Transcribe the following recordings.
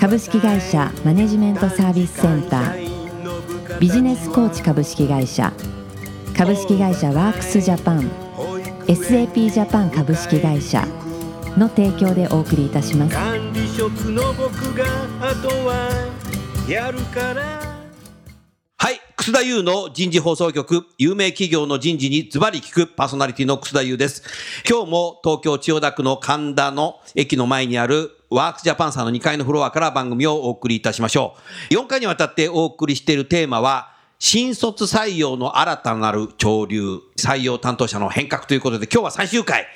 株式会社マネジメントサービスセンター。ビジネスコーチ株式会社。株式会社ワークスジャパン。SAP ジャパン株式会社。の提供でお送りいたします。管理職の僕があとはやるから。楠田優の人事放送局、有名企業の人事にズバリ聞くパーソナリティの楠田優です。今日も東京千代田区の神田の駅の前にあるワークスジャパンさんの2階のフロアから番組をお送りいたしましょう。4回にわたってお送りしているテーマは、新卒採用の新たなる潮流、採用担当者の変革ということで、今日は最終回。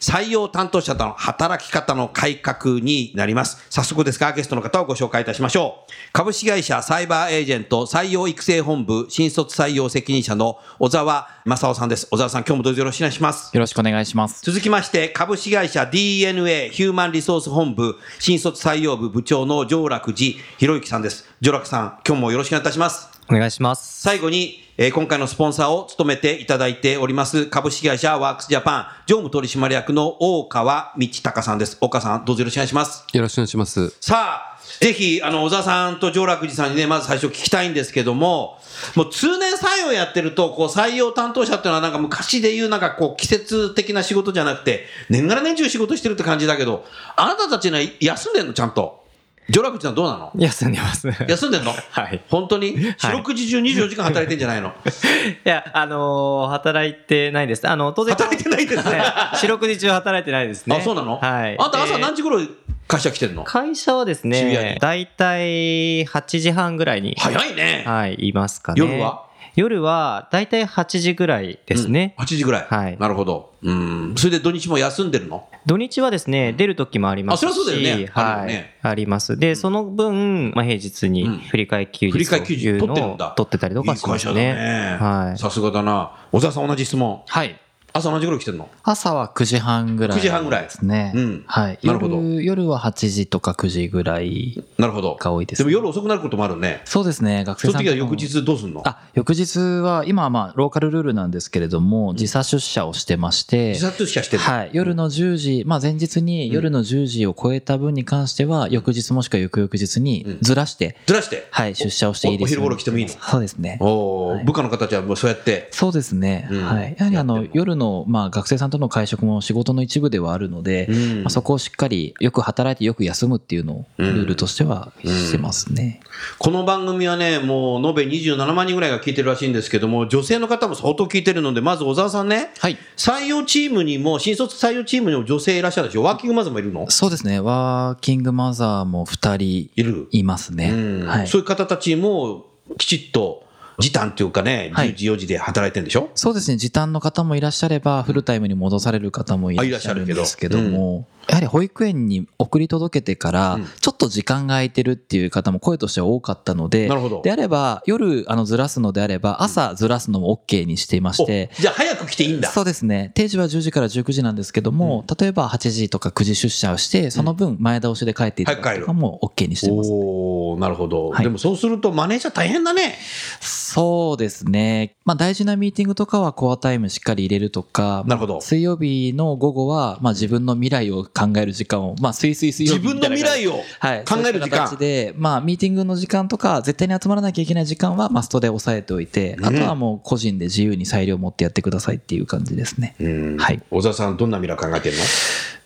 採用担当者との働き方の改革になります。早速ですが、ゲストの方をご紹介いたしましょう。株式会社サイバーエージェント採用育成本部新卒採用責任者の小沢正夫さんです。小沢さん、今日もどうぞよろしくお願いします。よろしくお願いします。続きまして、株式会社 DNA ヒューマンリソース本部新卒採用部部長の上楽寺博之さんです。上楽さん、今日もよろしくお願いいたします。お願いします。最後に、えー今回のスポンサーを務めていただいております株式会社ワークスジャパン常務取締役の大川道隆さんです。大川さん、どうぞよろしくお願いします。よろしくお願いします。さあ、ぜひ、あの、小沢さんと上楽寺さんにね、まず最初聞きたいんですけども、もう通年採用やってると、こう、採用担当者っていうのはなんか昔で言うなんかこう、季節的な仕事じゃなくて、年がら年中仕事してるって感じだけど、あなたたちには休んでんのちゃんと。上楽寺さんどうなの？休んでます。い休んでんの？はい。本当に？四六時中24時間働いてんじゃないの？や、あのー働いてないです。あの、当然。働いてないんですねはい四六時中働いてないですね。あ、そうなの？はい。あんた朝で何時頃会社来てんの？会社はです渋谷にね、だいたい8時半ぐらいに。早いね。はい、いますかね。夜は？夜は、だいたい8時ぐらいですね。8時ぐらい。はいなるほど。うん。それで土日も休んでるの？土日はですね、出る時もありますし。あそりゃそうだよねはいよね。あります。で、その分、まあ、平日にうん振り替え休日振り替え休日取ってるんだを取ってたりとかしますね。いい会社だね。はい。さすがだな。小沢さん同じ質問。はい。朝何時頃来てんの？朝は9時半ぐらい。9時半ぐらいですね。うんはい。なるほど夜夜は8時とか9時ぐらいなるほど。が多いです、でも夜遅くなることもあるね。そうですね。学その時は生さんとかも翌日どうすんの？あ、翌日は、今はまあ、ローカルルールなんですけれども、時差出社をしてまして、自殺者してるの？はい。夜の10時、まあ前日に夜の10時を超えた分に関しては、翌日もしくは翌々日にずらして、ずらして？はい、出社をしていいですよおお昼頃来てもいいの？そうですね。おーはい部下の方たちはもうそうやって？そうですね。うんはい。やはりあの夜の、まあ学生さんとの会食も仕事の一部ではあるので、うんまあ、そこをしっかりよく働いてよく休むっていうのをルールとしてはしてますね。この番組はね、もう延べ27万人ぐらいが聞いてるらしいんですけども、女性の方も相当聞いてるので、まず小沢さんね、はい。採用チームにも、新卒採用チームにも女性いらっしゃるでしょ？ワーキングマザーもいるの？そうですね。ワーキングマザーも2人いるいますね。うんはい。そういう方たちもきちっと時短っていうかね、はい。10時、4時で働いてるんでしょ？そうですね。時短の方もいらっしゃれば、フルタイムに戻される方もいらっしゃるんですけども、やはり保育園に送り届けてからうん、ちょっと時間が空いてるっていう方も声としては多かったのでなるほど、であれば、夜あのずらすのであれば、朝ずらすのも OK にしていまして、おじゃあ早く来ていいんだ。そうですね。定時は10時から19時なんですけども、例えば8時とか9時出社をして、その分前倒しで帰っていただくとかも OK にしてます。おーなるほど、はいでもそうするとマネージャー大変だね。そうですね。まあ大事なミーティングとかはコアタイムしっかり入れるとか、なるほど水曜日の午後は、まあ自分の未来を考える時間を、まあ水水水曜自分の未来をはい、考える時間。そういで、まあ、ミーティングの時間とか、絶対に集まらなきゃいけない時間はマストで抑えておいて、うん。あとはもう個人で自由に裁量を持ってやってくださいっていう感じですね。うん。はい。小沢さん、どんな未来考えてるの？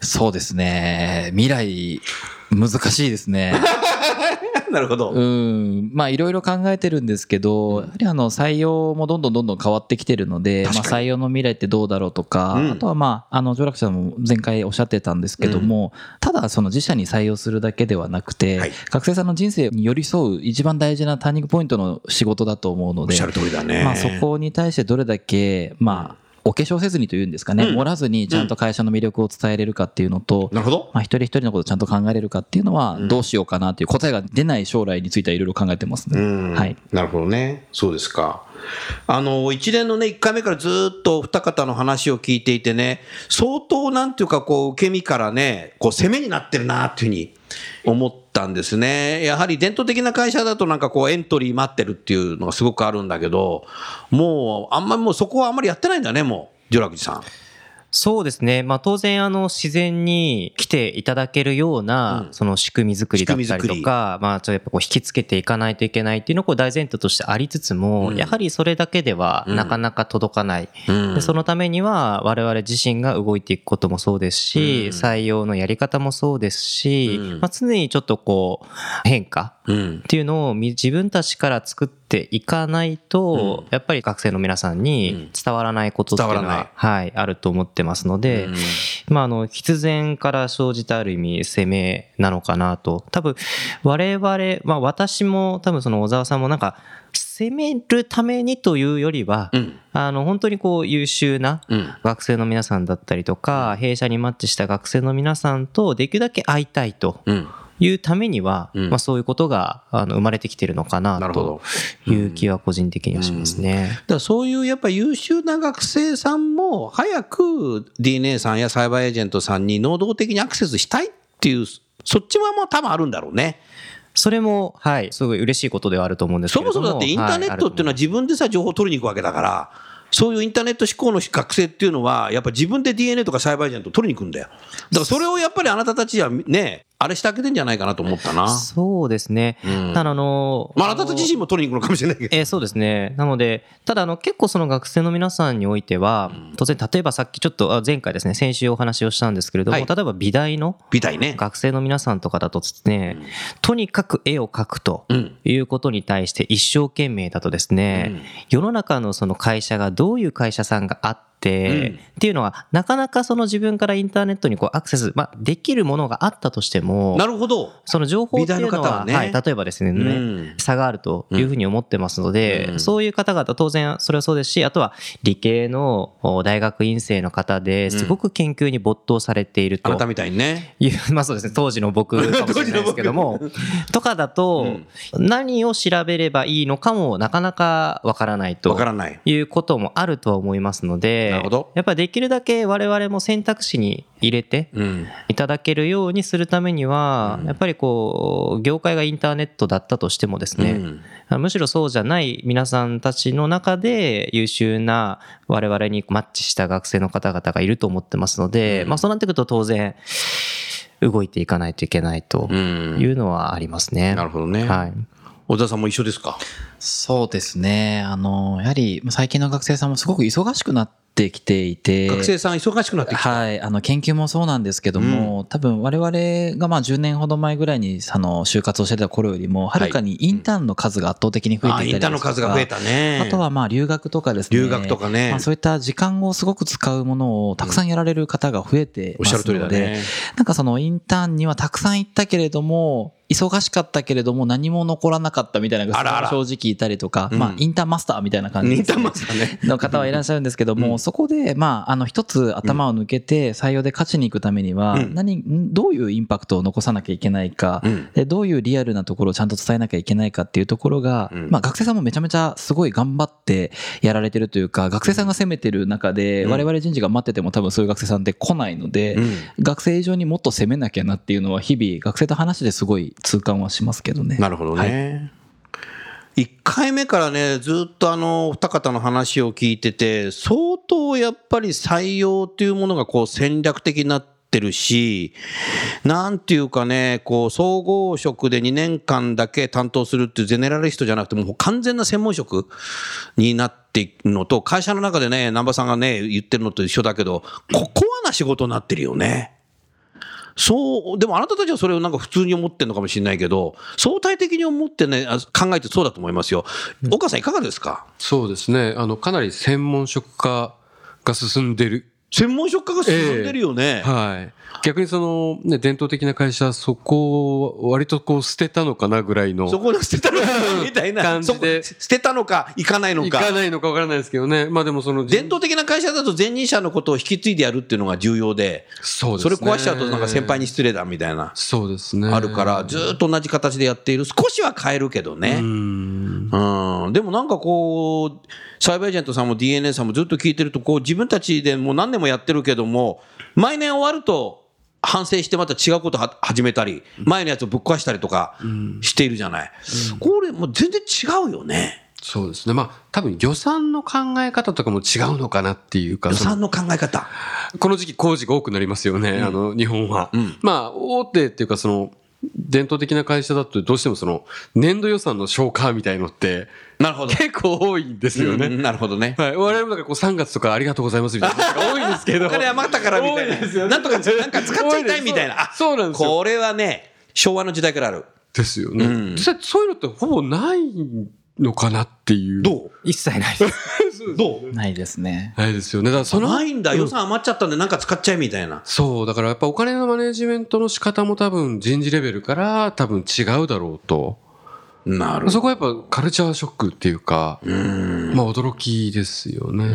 そうですね。未来、難しいですね。なるほど。うん。まあ、いろいろ考えてるんですけど、やはりあの、採用もどんどんどんどん変わってきてるので、まあ、採用の未来ってどうだろうとか、うんあとはまあ、あの、上楽さんも前回おっしゃってたんですけども、ただその自社に採用するだけではなくて、はい学生さんの人生に寄り添う一番大事なターニングポイントの仕事だと思うのでおっしゃ、る通りだね。まあ、そこに対してどれだけ、まあ、お化粧せずにというんですかね、うん盛らずにちゃんと会社の魅力を伝えれるかっていうのと、なるほど。まあ、一人一人のことをちゃんと考えれるかっていうのはうんどうしようかなっていう答えが出ない将来についてはいろいろ考えてますね。うんはい。なるほどね。そうですか。あの、一連のね、一回目からずっとお二方の話を聞いていてね、相当なんていうか、こう、受け身からね、こう、攻めになってるなっていうふうに思ったんですね。やはり伝統的な会社だとなんかこう、エントリー待ってるっていうのがすごくあるんだけど、もう、あんまりもうそこはあんまりやってないんだね、もう、ジョラクジさん。そうですね。まあ当然あの自然に来ていただけるようなうん。その仕組み作りだったりとか、まあちょっとやっぱこう引きつけていかないといけないっていうのがこう大前提としてありつつも、うん。やはりそれだけではうん。なかなか届かない。うん。でそのためには我々自身が動いていくこともそうですし、うん。採用のやり方もそうですし、うん。まあ常にちょっとこう変化うん。っていうのをみ自分たちから作っていかないと、うん。やっぱり学生の皆さんうん。に伝わらないことっていうのは、はい、あると思ってますので、まあ、あの、必然から生じたある意味攻めなのかなと。多分、我々、まあ私も多分その小沢さんもなんか、攻めるためにというよりは、うん。あの、本当にこう優秀なうん。学生の皆さんだったりとか、弊社にマッチした学生の皆さんとできるだけ会いたいとうん。いうためには、うんまあそういうことがあの生まれてきてるのかななるほどという気は個人的にはしますね。だからそういうやっぱ優秀な学生さんも早く DNA さんやサイバーエージェントさんに能動的にアクセスしたいっていう、そっちはまあ多分あるんだろうね。それも、はい、すごい嬉しいことではあると思うんですけども。もそもだってインターネットっていうのは自分でさ情報を取りに行くわけだから、そういうインターネット志向の学生っていうのは、やっぱ自分で DNA とかサイバーエージェントを取りに行くんだよ。だからそれをやっぱりあなたたちはね、あれしてあげてんじゃないかなと思ったな。そうですね。うんただあの、まああなた自身も取りに行くのかもしれないけど。えーそうですね。なので、ただあの結構その学生の皆さんにおいては、当然例えばさっきちょっとあ前回ですね、先週お話をしたんですけれども、はい例えば美大のみたいね。学生の皆さんとかだとですね、とにかく絵を描くとうん。いうことに対して一生懸命だとですね、うん世の中のその会社がどういう会社さんがあって、うん。っていうのはなかなかその自分からインターネットにこうアクセス、まあ、できるものがあったとしてもなるほど。その情報っていうのははね。はい、例えばですね、うん。差があるというふうに思ってますので、うん。そういう方々当然それはそうですしあとは理系のお大学院生の方ですごく研究に没頭されていると。あなたみたいにね。いう、まあそうですね。当時の僕かもしれないですけども。とかだと、何を調べればいいのかもなかなかわからないとわからない。いうこともあるとは思いますのでなるほどやっぱりできるだけ我々も選択肢に入れてうん。いただけるようにするためには、やっぱりこう業界がインターネットだったとしてもですね、うんむしろそうじゃない皆さんたちの中で優秀な我々にマッチした学生の方々がいると思ってますので、まあそうなってくると当然動いていかないといけないとうんいうのはありますね。なるほどね。はい。小田さんも一緒ですか？そうですね。あの、やはり最近の学生さんもすごく忙しくなってきていて。学生さん忙しくなってきた。はい。あの、研究もそうなんですけども、多分我々がまあ10年ほど前ぐらいに、あの、就活をしてた頃よりも、はるかにインターンの数が圧倒的に増えあインターンのていたりですとか数が増えたね。あとはまあ留学とかですね。留学とかねまあそういった時間をすごく使うものをたくさんやられる方が増えておっしゃる通りだますので、ね。なんかそのインターンにはたくさん行ったけれども、忙しかったけれども何も残らなかったみたいなのが正直いたりとか、うん。まあインターンマスターみたいな感じインターマスターね。の方はいらっしゃるんですけども、うん。そこで、まあ、あの、一つ頭を抜けて採用で勝ちに行くためには、うん。何、んどういうインパクトを残さなきゃいけないか、どういうリアルなところをちゃんと伝えなきゃいけないかっていうところが、うん。まあ、学生さんもめちゃめちゃすごい頑張ってやられてるというか、学生さんが攻めてる中で、うん。我々人事が待ってても多分そういう学生さんって来ないので、うん。学生以上にもっと攻めなきゃなっていうのは日々学生と話ですごい痛感はしますけどね。なるほどね。1回目からね、ずっとあの、お二方の話を聞いてて、相当やっぱり採用っていうものがこう戦略的になってるし、なんていうかね、こう、総合職で2年間だけ担当するっていうゼネラリストじゃなくて、もう完全な専門職になっていくのと、会社の中でね、南波さんがね、言ってるのと一緒だけど、こコアな仕事になってるよね。そう、でもあなたたちはそれをなんか普通に思ってるのかもしれないけど、相対的に思ってね、あ考えてそうだと思いますよ。岡さんいかがですか？そうですね。あの、かなり専門職化が進んでる専門職家が進んでるよね。はい。逆にその、ね、伝統的な会社はそこを割とこう捨てたのかなぐらいの。そこで捨てたのかみたいな。感じで捨てたのか、行かないのか。行かないのかわからないですけどね。まあでもその、伝統的な会社だと前任者のことを引き継いでやるっていうのが重要で、そうですね。それ壊しちゃうとなんか先輩に失礼だみたいな、そうですね。あるから、ずーっと同じ形でやっている。少しは変えるけどね。うん。うん、でもなんかこう、サイバーエージェントさんも DNA さんもずっと聞いてると、こう自分たちでもう何年もやってるけども、毎年終わると反省してまた違うことは始めたり、前のやつをぶっ壊したりとかしているじゃない。これもう全然違うよね。そうですね。まあ多分予算の考え方とかも違うのかなっていうか、予算の考え方。この時期工事が多くなりますよね、あの、日本は。うんまあ、大手っていうか、その、伝統的な会社だとどうしてもその、年度予算の消化みたいのって、なるほど。結構多いんですよね。うんなるほどね。はい。我々もなんかこう3月とかありがとうございますみたいなのが多いんですけど。お金余ったからみたいな。なんとか、なんか使っちゃいたいみたいな。あそうなんですよ。これはね、昭和の時代からある。ですよね。うん実際そういうのってほぼないのかなっていう。どう？一切ないです。どう？ないですね。ないですよね。だからその。ないんだ。うん予算余っちゃったんでなんか使っちゃえみたいな。そう、だからやっぱお金のマネジメントの仕方も多分人事レベルから多分違うだろうと。なるそこはやっぱカルチャーショックっていうか、うん。まあ驚きですよね。う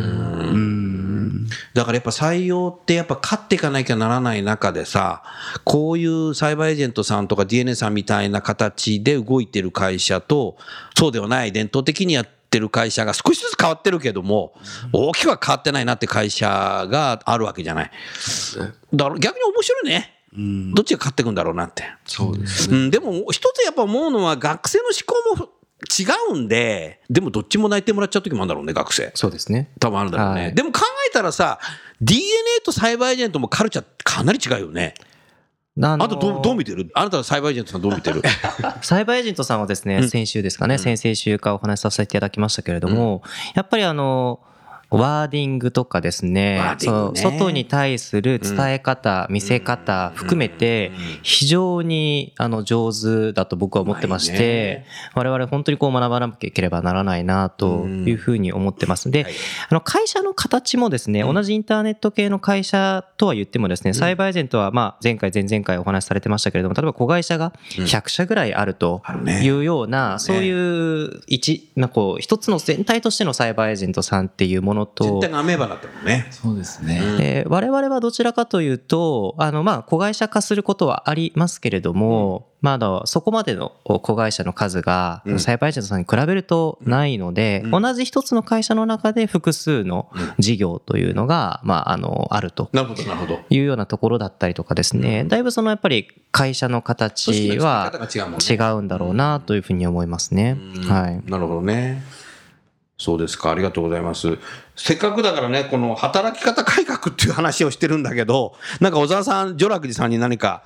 ん。だからやっぱ採用ってやっぱ勝っていかなきゃならない中でさ、こういうサイバーエージェントさんとか DNA さんみたいな形で動いてる会社と、そうではない伝統的にやってる会社が少しずつ変わってるけども、大きくは変わってないなって会社があるわけじゃない。だから逆に面白いね。うん。どっちが勝っていくんだろうなって。そうですね。うん、でも一つやっぱ思うのは学生の思考も違うんで、でもどっちも泣いてもらっちゃう時もあるんだろうね、学生。そうですね。多分あるんだろうね。はいでも考えたらさ、DNA とサイバーエージェントもカルチャーかなり違うよね。あとどうどう見てる？あなたはサイバーエージェントさんどう見てる？サイバーエージェントさんはですね、うん。先週ですかね、先々週からお話しさせていただきましたけれども、やっぱりあの、ワーディングとかですね。ね。その外に対する伝え方、見せ方含めて非常にあの上手だと僕は思ってましてね。我々本当にこう学ばなければならないなというふうに思ってます。ではい。あの会社の形もですね同じインターネット系の会社とは言ってもですねサイバーエージェントはまあ前回前々回お話しされてましたけれども例えば子会社が100社ぐらいあるというようなそういう一まあこう一つの全体としてのサイバーエージェントさんっていうものと。絶対がアメーバだったもんね。そうですね。で我々はどちらかというとあのまあ子会社化することはありますけれども、まだそこまでの子会社の数がうん。サイバーエージェントさんに比べるとないので、うん。同じ一つの会社の中で複数の事業というのが、まあ、あのあると。なるほど、なるほど。いうようなところだったりとかですね、だいぶそのやっぱり会社の形は違うんだろうなというふうに思いますね。はい。なるほどね。そうですか、ありがとうございます。せっかくだからね、この働き方改革っていう話をしてるんだけど、なんか小沢さん、ジョラクジさんに何か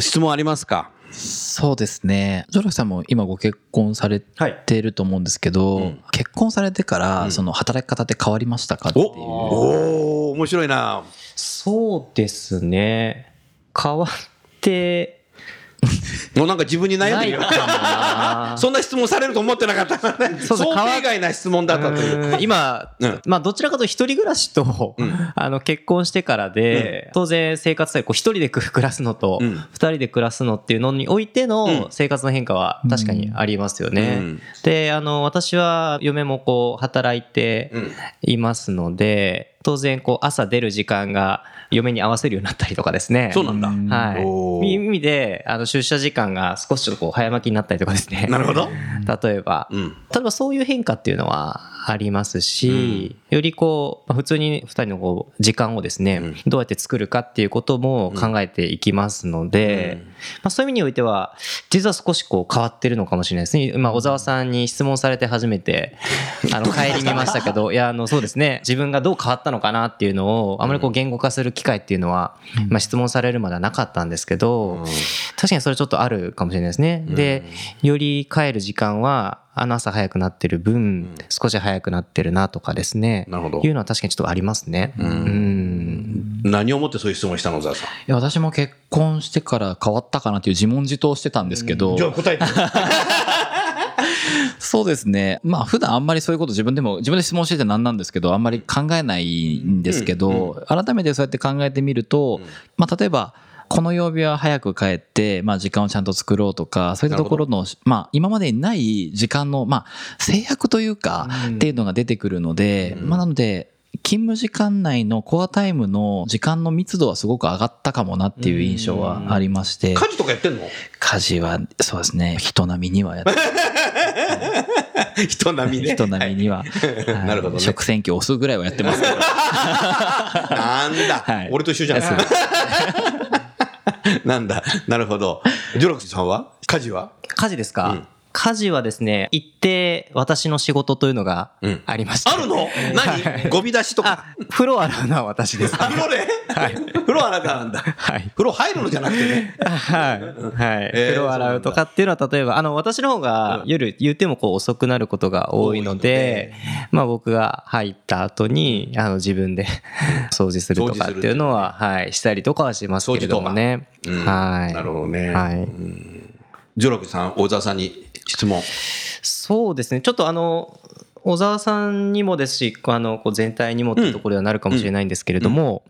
質問ありますか？そうですね。ジョラクさんも今ご結婚されていると思うんですけど、うん結婚されてから、うんその働き方って変わりましたかっていおう。おー面白いな。そうですね変わって もうなんか自分に悩んでる そんな質問されると思ってなかった。からね。そう想定外な質問だったという。今、うん。まあどちらかと一人暮らしと、うん。あの結婚してからで、当然生活スタイルこう一人で暮らすのとうん。二人で暮らすのっていうのにおいてうん。の生活の変化は確かにありますよね。うん。であの私は嫁もこう働いてうん。いますので当然こう朝出る時間が嫁に合わせるようになったりとかですね。そうなんだ。うんはい。意味であの出社時間が少しちょっとこう早巻きになったりとかですね。なるほど。例えば、うん。例えばそういう変化っていうのはありますし、よりこう、まあ普通に2人のこう時間をですね、うん。どうやって作るかっていうことも考えていきますので、まあ、そういう意味においては、実は少しこう変わってるのかもしれないですね。まあ、小沢さんに質問されて初めて、あの、帰り見ましたけど、いや、あの、そうですね、自分がどう変わったのかなっていうのを、あまりこう言語化する機会っていうのは、まあ、質問されるまではなかったんですけど、確かにそれちょっとあるかもしれないですね。で、より帰る時間は、あの朝早くなってる分、少し早くなってるなとかですね。なるほどいうのは確かにちょっとありますね。うん。何をもってそういう質問したの、さん？いや私も結婚してから変わったかなっていう自問自答してたんですけど、じゃあ答えて。そうですね。まあ普段あんまりそういうこと自分でも、自分で質問しててなんなんですけど、あんまり考えないんですけど、改めてそうやって考えてみると、まあ例えば、この曜日は早く帰って、まあ時間をちゃんと作ろうとか、そういったところの、まあ今までにない時間の、まあ制約というか、っていうのが出てくるので、まあなので、勤務時間内のコアタイムの時間の密度はすごく上がったかもなっていう印象はありまして、家事とかやってんの？家事はそうですね、人並みにはやって 人並みね。人並みには。はい。なるほどね。食洗機押すぐらいはやってますけど。なんだ、はい。俺と一緒じゃない なんだ。なるほど。ジョロクさんは？家事は？家事ですか、うん家事はですね、一定私の仕事というのがうんありまして。あるの？何？ゴミ出しとか？あ。、風呂洗うのは私です。あ、風呂ね。風呂あなたなんだ。はい。風呂入るのじゃなくてね。はい。はい。えー風呂洗うとかっていうのは、例えば、あの、私の方が夜言ってもこう遅くなることが多いので、まあ僕が入った後に、あの、自分で掃除するとかっていうのは、はい、したりとかはしますけれどもね。うんはい。なるほどね。はい。ジョロクさん、大沢さんに質問。そうですね。ちょっとあの、小沢さんにもですし、あの、こう全体にもっていうところではなるかもしれないんですけれども、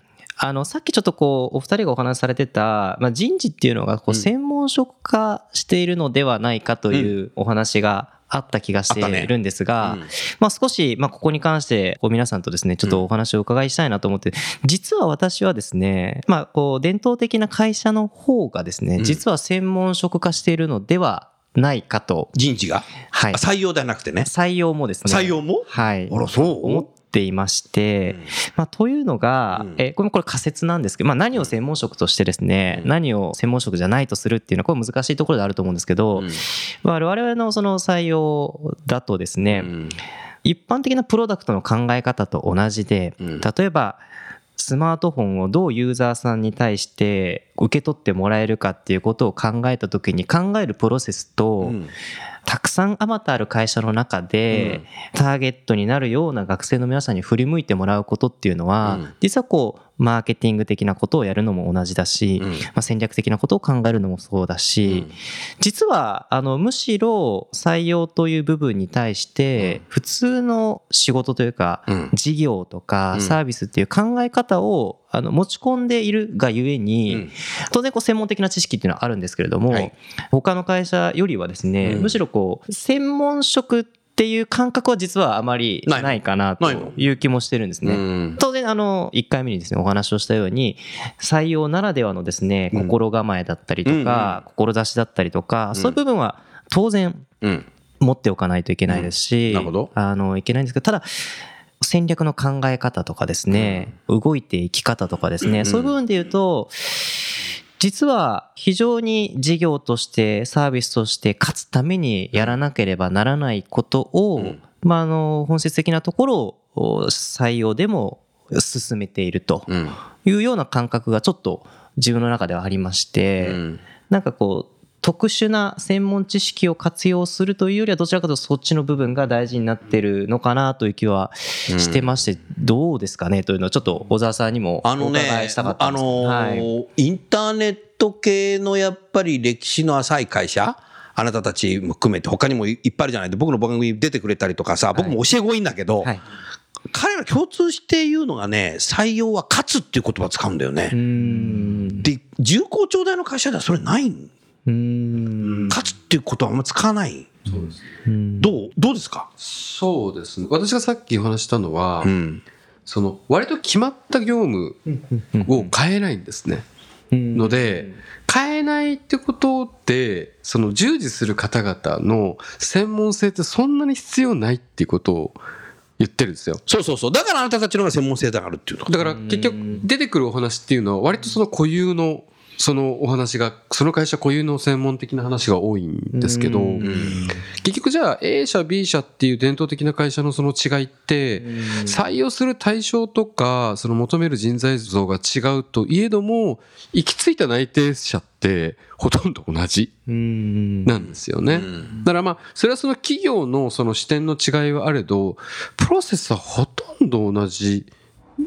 あの、さっきちょっとこう、お二人がお話しされてた、まあ、人事っていうのが、こう、専門職化しているのではないかというお話があった気がしているんですが、うん。まあ、少し、まあ、ここに関して、こう、皆さんとですね、ちょっとお話をお伺いしたいなと思って、実は私はですね、まあ、こう、伝統的な会社の方がですね、うん。実は専門職化しているのではないかと、人事が、はい。あ。採用ではなくてね。採用もですね。採用も？はい。あら、そう。思っていまして、うん。まあ、というのが、うん。えーこれこれ仮説なんですけど、まあ、何を専門職としてですね、うん。何を専門職じゃないとするっていうのはこれ難しいところであると思うんですけど、うん。まあ我々のその採用だとですね、うん。一般的なプロダクトの考え方と同じで、うん。例えばスマートフォンをどうユーザーさんに対して受け取ってもらえるかっていうことを考えた時に考えるプロセスと、うんたくさんあまたある会社の中で、ターゲットになるような学生の皆さんに振り向いてもらうことっていうのは、うん。実はこうマーケティング的なことをやるのも同じだし、うん。まあ、戦略的なことを考えるのもそうだし、うん。実はあのむしろ採用という部分に対して普通の仕事というか、うん。事業とかうん。サービスっていう考え方をあの持ち込んでいるがゆえに、うん。当然こう専門的な知識っていうのはあるんですけれども、はい。他の会社よりはですね、うん。むしろこう専門職っていう感覚は実はあまりないかなとないう気もしてるんですね。うん。当然あの1回目にですねお話をしたように採用ならではのですねうん。心構えだったりとか、志だったりとか、そういう部分は当然うん。持っておかないといけないですし、うん。なるほど。あのいけないんですけどただ戦略の考え方とかですね、動いていき方とかですね、うん。そういう部分で言うと実は非常に事業としてサービスとして勝つためにやらなければならないことを、うん。まあ、あの本質的なところを採用でも進めているとうん。いうような感覚がちょっと自分の中ではありまして、うん。なんかこう特殊な専門知識を活用するというよりはどちらかというとそっちの部分が大事になってるのかなという気はしてまして、どうですかねというのをちょっと小沢さんにもおあのね伺いしたかったあんですけど、のはい。ーインターネット系のやっぱり歴史の浅い会社あなたたちも含めて他にもいっぱいあるじゃない。で僕の番組に出てくれたりとかさ僕も教え子いいんだけど、はい、彼ら共通して言うのがね採用は勝つっていう言葉を使うんだよね。で重厚長大の会社ではそれないん勝つっていうことはあんま使わない？うん。どう？どうですか？そうですね。私がさっきお話ししたのは、うん。その割と決まった業務を変えないんですね。ので、変えないってことで、その従事する方々の専門性ってそんなに必要ないっていうことを言ってるんですよ。そうそうそう。だからあなたたちの方が専門性だからっていうの。だから結局出てくるお話っていうのは割とその固有のそのお話が、その会社固有の専門的な話が多いんですけど、結局じゃあ A 社 B 社っていう伝統的な会社のその違いって、採用する対象とか、その求める人材像が違うといえども、行き着いた内定者ってほとんど同じうん。なんですよね。だからまあ、それはその企業のその視点の違いはあれど、プロセスはほとんど同じ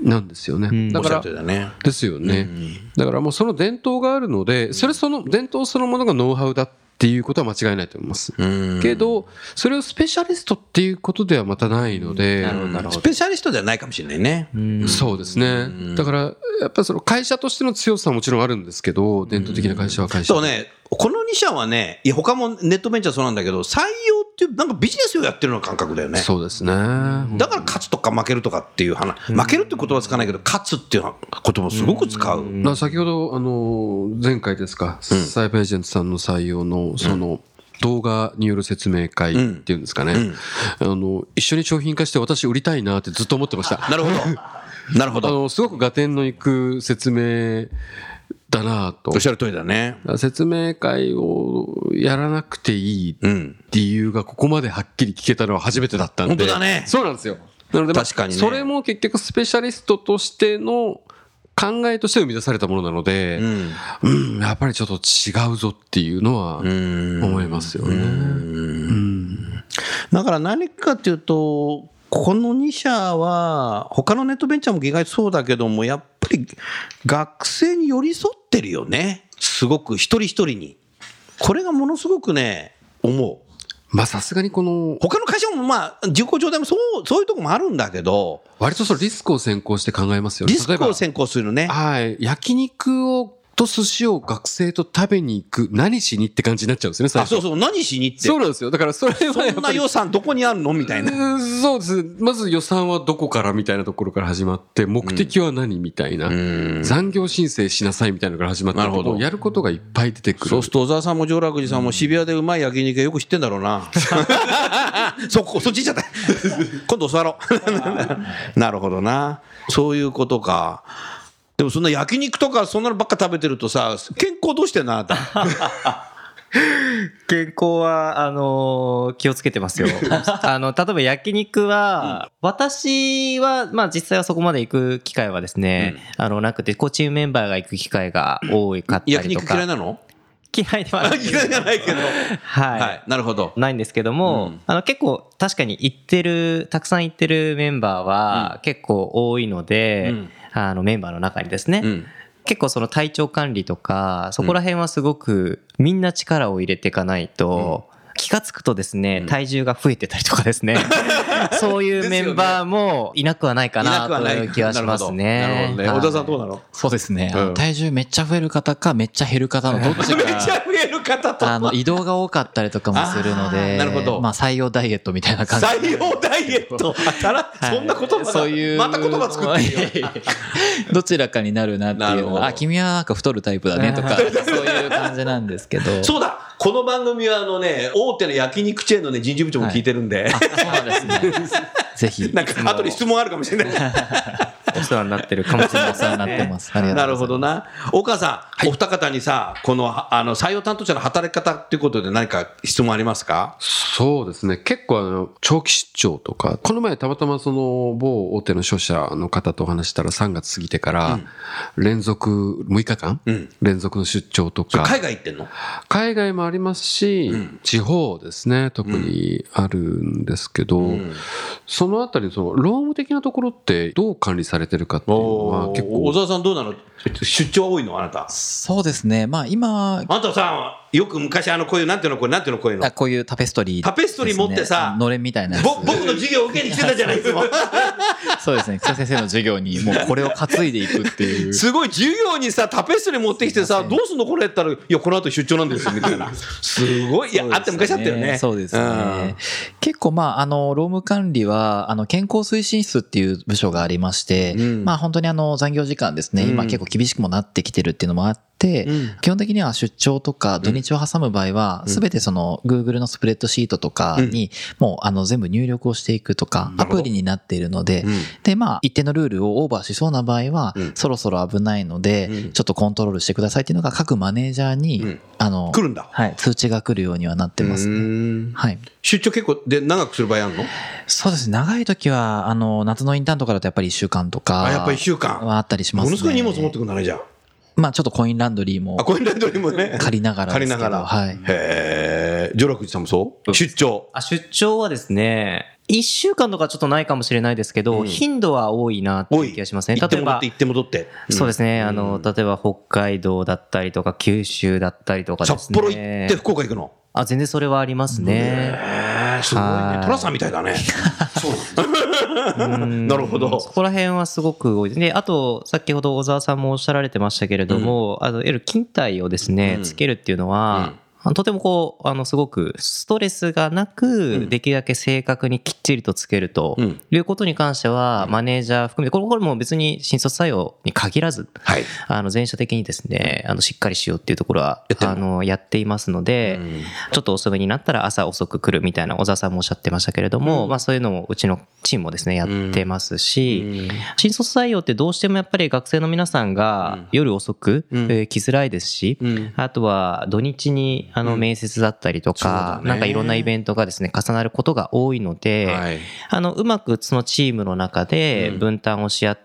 なんですよね。んだからですよね。だからもうその伝統があるので、それその伝統そのものがノウハウだっていうことは間違いないと思います。うんけど、それをスペシャリストっていうことではまたないので、スペシャリストではないかもしれないね。そうですね。だから、やっぱりその会社としての強さはもちろんあるんですけど、伝統的な会社は会社。そうね、この2社はね、いや他もネットベンチャーそうなんだけど、採用っていう、なんかビジネスをやってるような感覚だよね。そうですね。だから勝つとか負けるとかっていう話、負けるって言葉はつかないけど、勝つっていう言葉もすごく使う。まあ先ほど、あの、前回ですか、サイバーエージェントさんの採用の、その、動画による説明会っていうんですかね、あの一緒に商品化して私売りたいなってずっと思ってました。なるほど。なるほあど。のすごく合点のいく説明だなとおっしゃる通りだね。説明会をやらなくていいうん。理由がここまではっきり聞けたのは初めてだったんで。本当だねそうなんですよ。なので、まあ確かにねそれも結局スペシャリストとしての考えとして生み出されたものなので、うん。うん、やっぱりちょっと違うぞっていうのはうん思いますよね。だから何かっていうと、この2社は、他のネットベンチャーも意外とそうだけども、やっぱり学生に寄り添ってるよね。すごく一人一人に。これがものすごくね、思う。まあさすがにこの、他の会社もまあ、自己状態もそう、そういうとこもあるんだけど、割とそのリスクを先行して考えますよね。リスクを先行するね。はい。焼肉を、と寿司を学生と食べに行く、何しにって感じになっちゃうんですよね、最あ、初そうそう、何しにって？そうなんですよ。だからそれはやっそんぱり。な予算どこにあるのみたいな。うんそうです。まず予算はどこからみたいなところから始まって、目的は何みたいな。残業申請しなさいみたいなのから始まって、なるほどもうやることがいっぱい出てくる。そうすると小沢さんも上楽寺さんも渋谷でうまい焼肉屋よく知ってんだろうな。そこ、そっち行っちゃった。今度座ろう。なるほどな。そういうことか。でもそんな焼肉とかそんなのばっか食べてるとさ、健康どうしてんのあなた？健康は、あのー気をつけてますよ。あの、例えば焼肉は、私は、まあ実際はそこまで行く機会はですね、あの、なくて、こうチームメンバーが行く機会が多いかったりとか。焼肉嫌いなの？嫌いではない。嫌いじゃないけど。はい。はい。なるほど。ないんですけども、うんあの結構確かに行ってる、たくさん行ってるメンバーは結構多いので、うんあのメンバーの中にですね、うん。結構その体調管理とか、そこら辺はすごくみんな力を入れていかないと、気がつくとですね、体重が増えてたりとかですね、そういうメンバーもいなくはないかなという気はしますね。なるほどね。はい小田さんどうなの？そうですね。体重めっちゃ増える方か、めっちゃ減る方のどっち めっちゃか。増える方と。あの移動が多かったりとかもするのあでーなるほどまあ採用ダイエットみたいな感じ採用ダイエット？そんな言葉だそういうまた言葉作ってるよ。どちらかになるなっていうのはあ君はなんか太るタイプだねとかそういう感じなんですけどそうだこの番組はあのね、大手の焼肉チェーンのね、人事部長も聞いてるんで、あそうなんですね。ぜひ。なんか後で質問あるかもしれない。お世話になってるかもしれまお世話になってます。ありがなるとうございます。ほどな。岡さん、お二方にさ、この、あの、採用担当者の働き方っていうことで何か質問ありますか？そうですね。結構あの、長期出張とか、この前たまたまその某大手の商社の方とお話したら3月過ぎてから、連続6日間、うん。連続の出張とか、海外行ってんの？海外もありますし、地方ですね、特にあるんですけど、そのあたり、その、労務的なところってどう管理されてるかっていうのは結構、小沢さんどうなの？出張多いの？あなた。そうですね。まあ今あなたさ、よく昔あの、こういう、なんていうのこれ、なんていうのこういうの？あ。こういうタペストリータペストリー持ってさあのれんみたいなやつぼ僕の授業受けに来てたじゃない、いつも。そうですね草先生の授業にもうこれを担いでいくっていう すごい授業にさ、タペストリー持ってきてさ、どうすんのこれやったら、いや、この後出張なんですよ、みたいな。すごい。いや、あって昔あったよね。そうですね。結構まあ、あの、労務管理は、あの、健康推進室っていう部署がありまして、うんまあ本当にあの、残業時間ですね、今結構厳しくもなってきてるっていうのもあって、基本的には出張とか土日を挟む場合は、すべてその Google のスプレッドシートとかに、もうあの全部入力をしていくとか、アプリになっているのでうん、で、まあ一定のルールをオーバーしそうな場合はうん、そろそろ危ないのでうん、ちょっとコントロールしてくださいっていうのが各マネージャーうん。に、あの、来るんだ。はい、通知が来るようにはなってますうね。ん。はい。出張結構で長くする場合あるの？そうですね。長い時は、あの、夏のインターンとかだとやっぱり1週間とか。あやっぱり1週間。はあったりしますね。ものすごい荷物持ってくんだね、じゃまあちょっとコインランドリーもあ。あ、コインランドリーもね。借りながらですけど。借りながら。はい。へえ。ジョラクジさんもそう？出張。あ出張はですね、1週間とかちょっとないかもしれないですけど、うん頻度は多いなっていう気がしますね。例えば行って戻って、行って戻って。そうですね、あうの、ん例えば北海道だったりとか、九州だったりとかですね。札幌行って福岡行くの？あ、全然それはありますね。すごいね。さんみたいだね。うんなるほど。そこら辺はすごく多い。です。で、あと、先ほど小沢さんもおっしゃられてましたけれども、あの、いわゆる勤怠をですね、うん。つけるっていうのは、とてもこう、あの、すごくストレスがなく、できるだけ正確にきっちりとつけるとうん。いうことに関しては、マネージャー含めて、これこれも別に新卒採用に限らず、はい。あの、全社的にですね、あの、しっかりしようっていうところはあの、やっていますので、うん。ちょっと遅めになったら朝遅く来るみたいな小沢さんもおっしゃってましたけれども、うん。まあそういうのもうちのチームもですね、やってますし、うん。新卒採用ってどうしてもやっぱり学生の皆さんが夜遅く、うんえー来づらいですし、うん。あとは土日にあのうん。面接だったりとか、ね。なんかいろんなイベントがですね、重なることが多いので、はい。あの、うまくそのチームの中でうん。分担をし合って、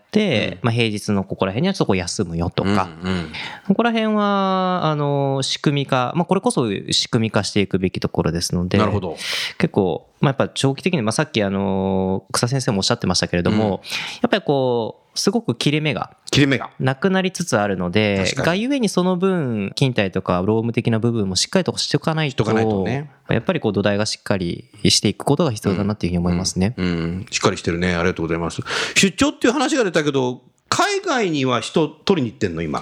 まあ平日のここら辺にはちょっとこう休むよとか、うんうんここら辺は、あの、仕組み化、まあ、これこそ仕組み化していくべきところですので、なるほど。結構、まあ、やっぱ長期的に、まあ、さっき、あの、草先生もおっしゃってましたけれども、やっぱりこう、すごく切れ目が切れ目が。なくなりつつあるのでがゆえにその分、勤怠とか労務的な部分もしっかりとしておかないと、しとかないとねやっぱりこう土台がしっかりしていくことが必要だなっていうふうに思いますね。うん。しっかりしてるね。ありがとうございます。出張っていう話が出たけど、海外には人取りに行ってんの今？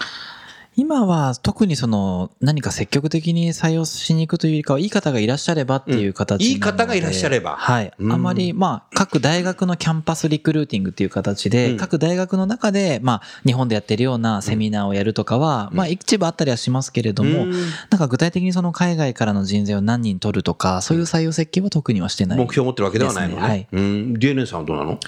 今は特にその何か積極的に採用しに行くというよりかはいい方がいらっしゃればっていう形うん。いい方がいらっしゃれば。はい。うん。あまりまあ各大学のキャンパスリクルーティングっていう形で、うん。各大学の中でまあ日本でやってるようなセミナーをやるとかは、まあ一部あったりはしますけれども、うん。なんか具体的にその海外からの人材を何人取るとか、そういう採用設計は特にはしてない。目標を持ってるわけではないのね。はい。うん。DNA さんはどうなの？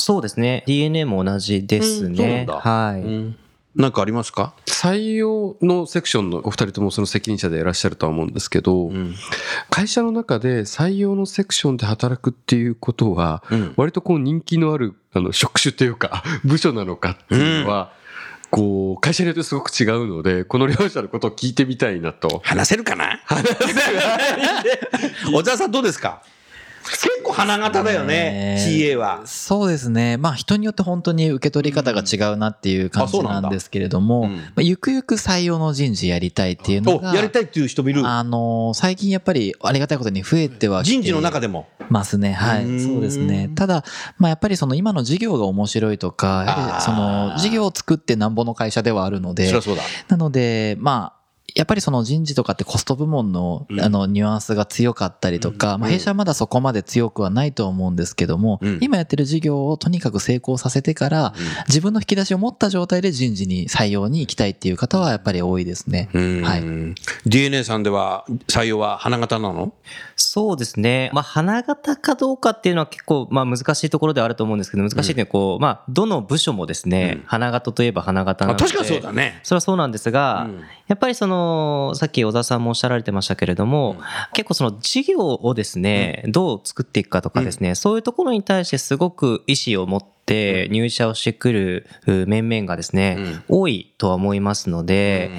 そうですね。DNA も同じですうんそうなんはい。うん。なんかありますか？採用のセクションのお二人ともその責任者でいらっしゃるとは思うんですけど、うん。会社の中で採用のセクションで働くっていうことは、うん割とこう人気のあるあの職種というか 部署なのかっていうのは、こう会社によってすごく違うのでこの両者のことを聞いてみたいなと。話せるかな？話せる小沢さんどうですか？結構花形だよね、ね CA は。そうですね。まあ人によって本当に受け取り方が違うなっていう感じなんですけれども、うんまあ、ゆくゆく採用の人事やりたいっていうのおが、やりたいっていう人もいる。あの、最近やっぱりありがたいことに増えては人事の中でも。ますね。はい。そうですね。ただ、まあやっぱりその今の事業が面白いとか、その事業を作ってなんぼの会社ではあるのでそりゃ、そうだ。なので、まあ、やっぱりその人事とかってコスト部門のうんあのニュアンスが強かったりとか、まあ、弊社はまだそこまで強くはないと思うんですけども、うん今やってる事業をとにかく成功させてから、自分の引き出しを持った状態で人事に採用に行きたいっていう方はやっぱり多いですね。うんはい。DNA さんでは採用は花形なの？そうですね。まあ、花形かどうかっていうのは結構、まあ、難しいところではあると思うんですけど、難しいのはこう、まあ、どの部署もですね、うん花形といえば花形なので。あ確かにそうだね。それはそうなんですが、うんやっぱりその、さっき小田さんもおっしゃられてましたけれども、結構その事業をですね、どう作っていくかとかですね、そういうところに対してすごく意思を持って入社をしてくるう面々がですね、多いとは思いますので、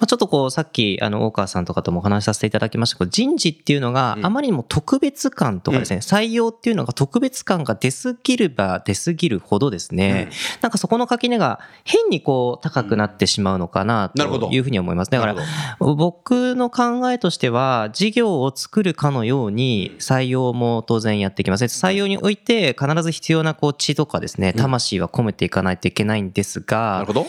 まあちょっとこう、さっき、あの、大川さんとかともお話しさせていただきました。けど、人事っていうのがあまりにも特別感とかですね、採用っていうのが特別感が出すぎれば出すぎるほどですね、なんかそこの垣根が変にこう、高くなってしまうのかなというふうに思います。だから、僕の考えとしては、事業を作るかのように採用も当然やっていきます。採用において必ず必要なこう血とかですね、魂は込めていかないといけないんですながるほ、ど。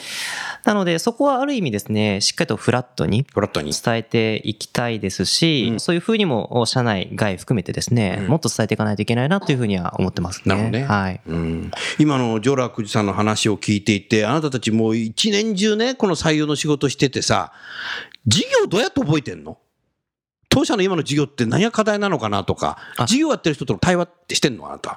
なのでそこはある意味ですね、しっかりとフラットにフラットに。伝えていきたいですし、うんそういうふうにも社内外含めてですね、うんもっと伝えていかないといけないなというふうには思ってますね。なるほどねはい。うん今のジョーラクジさんの話を聞いていて、あなたたちもう一年中ね、この採用の仕事しててさ、事業どうやって覚えてんの？当社の今の事業って何が課題なのかなとか、あ事業やってる人との対話ってしてんの？あなた。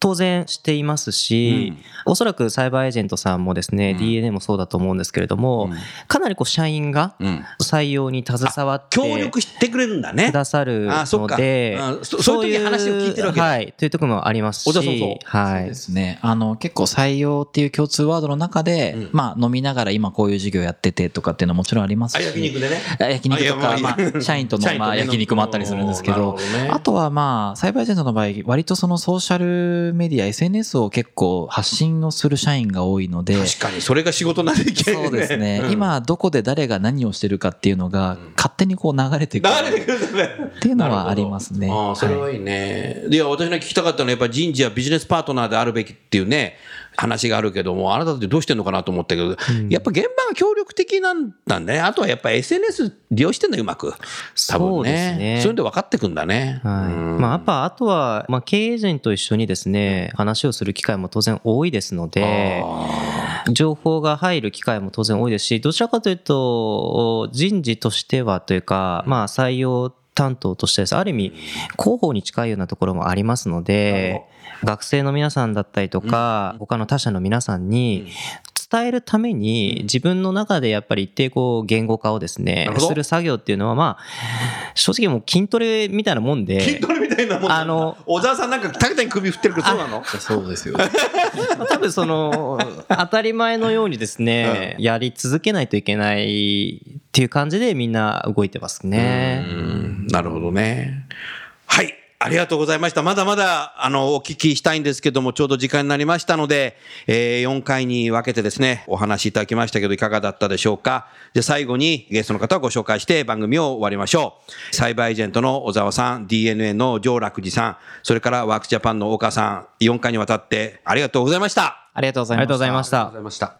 当然していますし、おそらくサイバーエージェントさんもですね、DNA もそうだと思うんですけれども、かなりこう社員がうん採用に携わって協力してくれるんだねく。ださるあそっかのであ、そそういう時話を聞いてるわけだはい、というところもあります小田さんそうし、はいそうで。すね。あの、結構採用っていう共通ワードの中で、うんまあ飲みながら今こういう授業やっててとかっていうのはもちろんありますあし。焼肉でね。あ焼肉とか、あいやまあまあ、社員との まあ焼肉もあったりするんですけどあとはまあ、サイバーエージェントの場合、割とそのソーシャルメディア、SNS を結構発信をする社員が多いので、確かに、それが仕事になっていけないそうですね、うん今どこで誰が何をしてるかっていうのが勝手にこう流れてくる流れてくる。っていうのはありますね。ああ、それはいいね。いや、私が聞きたかったのは、やっぱり人事はビジネスパートナーであるべきっていうね、話があるけども、あなたってどうしてんのかなと思ったけど、やっぱ現場が協力的なんだね。あとはやっぱ SNS 利用してんだよ、うまく。多分そうですね。ねそういうんで分かってくんだね。はいうんまあ、やっぱあとは、まあ、経営陣と一緒にですね話をする機会も当然多いですので情報が入る機会も当然多いですしどちらかというと人事としてはというか、まあ、採用担当としてです。ある意味広報に近いようなところもありますので学生の皆さんだったりとか他の他社の皆さんに伝えるために自分の中でやっぱり一定こう言語化をですねする作業っていうのはまあ正直もう筋トレみたいなもんで筋トレみたいなもんあの小沢さんなんか竹田に首振ってるけどそうなの？そうですよ。ま あ多分その当たり前のようにですね、やり続けないといけないっていう感じでみんな動いてますね。うんなるほどね。はい。ありがとうございました。まだまだ、あの、お聞きしたいんですけども、ちょうど時間になりましたので、えー、4回に分けてですね、お話しいただきましたけど、いかがだったでしょうか。で、最後にゲストの方をご紹介して番組を終わりましょう。サイバーエージェントの小沢さん、DNA の上楽寺さん、それからワークスジャパンの岡さん、4回にわたってありがとうございました。ありがとうございましたありがとうご。ざいました。